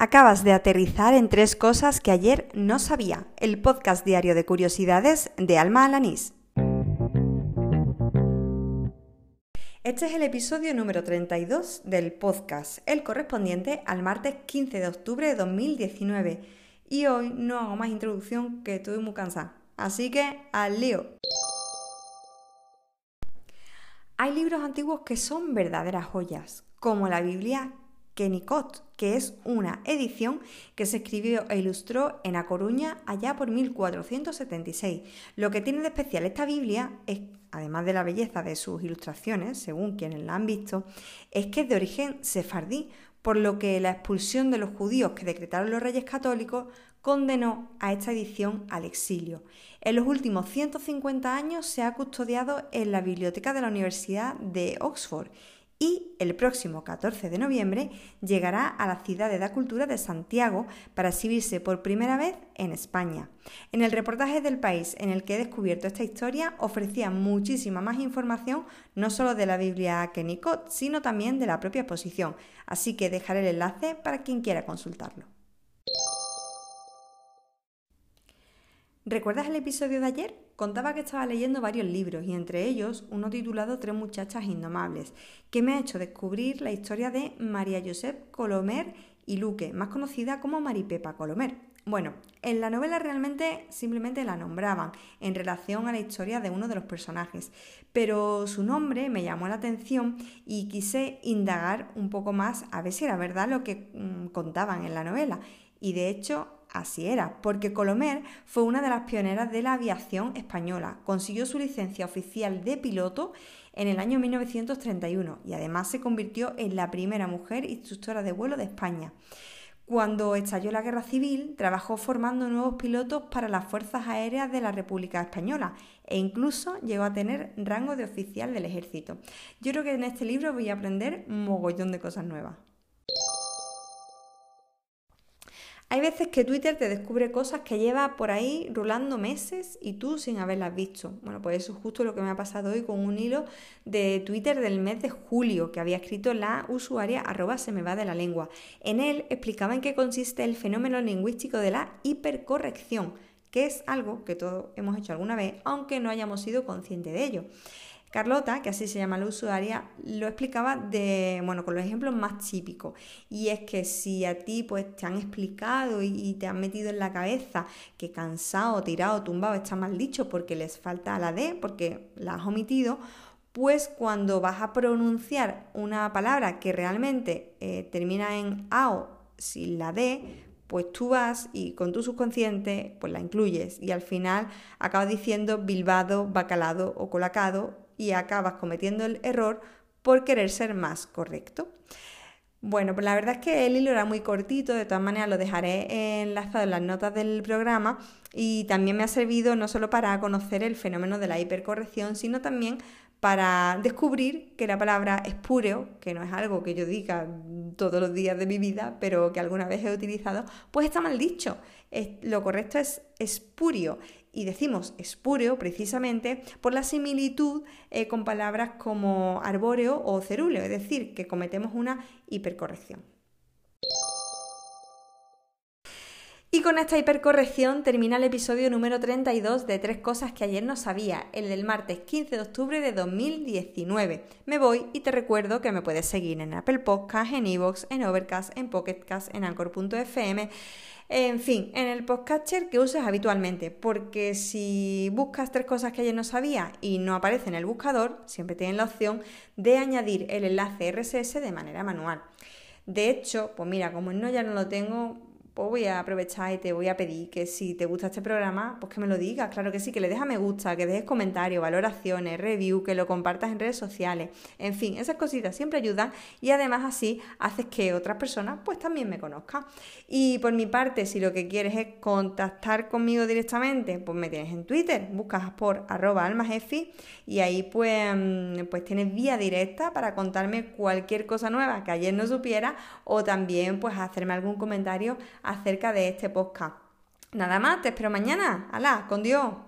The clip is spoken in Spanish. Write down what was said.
Acabas de aterrizar en tres cosas que ayer no sabía. El podcast diario de curiosidades de Alma Alanís. Este es el episodio número 32 del podcast, el correspondiente al martes 15 de octubre de 2019. Y hoy no hago más introducción que estoy muy cansada. Así que al lío. Hay libros antiguos que son verdaderas joyas, como la Biblia Kennicott, que es una edición que se escribió e ilustró en A Coruña allá por 1476. Lo que tiene de especial esta Biblia es, además de la belleza de sus ilustraciones, según quienes la han visto, es que es de origen sefardí, por lo que la expulsión de los judíos que decretaron los reyes católicos condenó a esta edición al exilio. En los últimos 150 años se ha custodiado en la biblioteca de la Universidad de Oxford y el próximo 14 de noviembre llegará a la ciudad de la cultura de Santiago para exhibirse por primera vez en España. En el reportaje del país en el que he descubierto esta historia ofrecía muchísima más información no solo de la Biblia Kennicott, sino también de la propia exposición, así que dejaré el enlace para quien quiera consultarlo. ¿Recuerdas el episodio de ayer? Contaba que estaba leyendo varios libros y entre ellos uno titulado Tres muchachas indomables, que me ha hecho descubrir la historia de María Josep Colomer y Luque, más conocida como Maripepa Colomer. Bueno, en la novela realmente simplemente la nombraban en relación a la historia de uno de los personajes, pero su nombre me llamó la atención y quise indagar un poco más a ver si era verdad lo que mm, contaban en la novela. Y de hecho así era, porque Colomer fue una de las pioneras de la aviación española. Consiguió su licencia oficial de piloto en el año 1931 y además se convirtió en la primera mujer instructora de vuelo de España. Cuando estalló la guerra civil, trabajó formando nuevos pilotos para las Fuerzas Aéreas de la República Española e incluso llegó a tener rango de oficial del ejército. Yo creo que en este libro voy a aprender un mogollón de cosas nuevas. Hay veces que Twitter te descubre cosas que lleva por ahí rulando meses y tú sin haberlas visto. Bueno, pues eso es justo lo que me ha pasado hoy con un hilo de Twitter del mes de julio que había escrito la usuaria arroba se me va de la lengua. En él explicaba en qué consiste el fenómeno lingüístico de la hipercorrección, que es algo que todos hemos hecho alguna vez, aunque no hayamos sido conscientes de ello. Carlota, que así se llama la usuaria, lo explicaba de, bueno, con los ejemplos más típicos. Y es que si a ti pues te han explicado y, te han metido en la cabeza que cansado, tirado, tumbado está mal dicho porque les falta la D, porque la has omitido, pues cuando vas a pronunciar una palabra que realmente eh, termina en AO sin la D, pues tú vas y con tu subconsciente pues la incluyes y al final acabas diciendo bilbado, bacalado o colacado y acabas cometiendo el error por querer ser más correcto. Bueno, pues la verdad es que el hilo era muy cortito, de todas maneras lo dejaré enlazado en las notas del programa y también me ha servido no solo para conocer el fenómeno de la hipercorrección, sino también para descubrir que la palabra espúreo, que no es algo que yo diga todos los días de mi vida, pero que alguna vez he utilizado, pues está mal dicho. lo correcto es espurio y decimos espúreo precisamente por la similitud eh, con palabras como arbóreo o cerúleo, es decir, que cometemos una hipercorrección. Y con esta hipercorrección termina el episodio número 32 de Tres Cosas que ayer no sabía, el del martes 15 de octubre de 2019. Me voy y te recuerdo que me puedes seguir en Apple Podcasts, en Evox, en Overcast, en Pocketcast, en Anchor.fm en fin, en el podcatcher que uses habitualmente, porque si buscas tres cosas que ayer no sabía y no aparece en el buscador, siempre tienes la opción de añadir el enlace RSS de manera manual. De hecho, pues mira, como no ya no lo tengo, pues voy a aprovechar y te voy a pedir que si te gusta este programa, pues que me lo digas, claro que sí, que le dejes me gusta, que dejes comentarios, valoraciones, review, que lo compartas en redes sociales, en fin, esas cositas siempre ayudan y además así haces que otras personas pues también me conozcan. Y por mi parte, si lo que quieres es contactar conmigo directamente, pues me tienes en Twitter, buscas por arroba almajefi y ahí pues, mm, pues tienes vía directa para contarme cualquier cosa nueva que ayer no supiera o también pues hacerme algún comentario acerca de este podcast. Nada más, te espero mañana. ¡Hala! ¡Con Dios!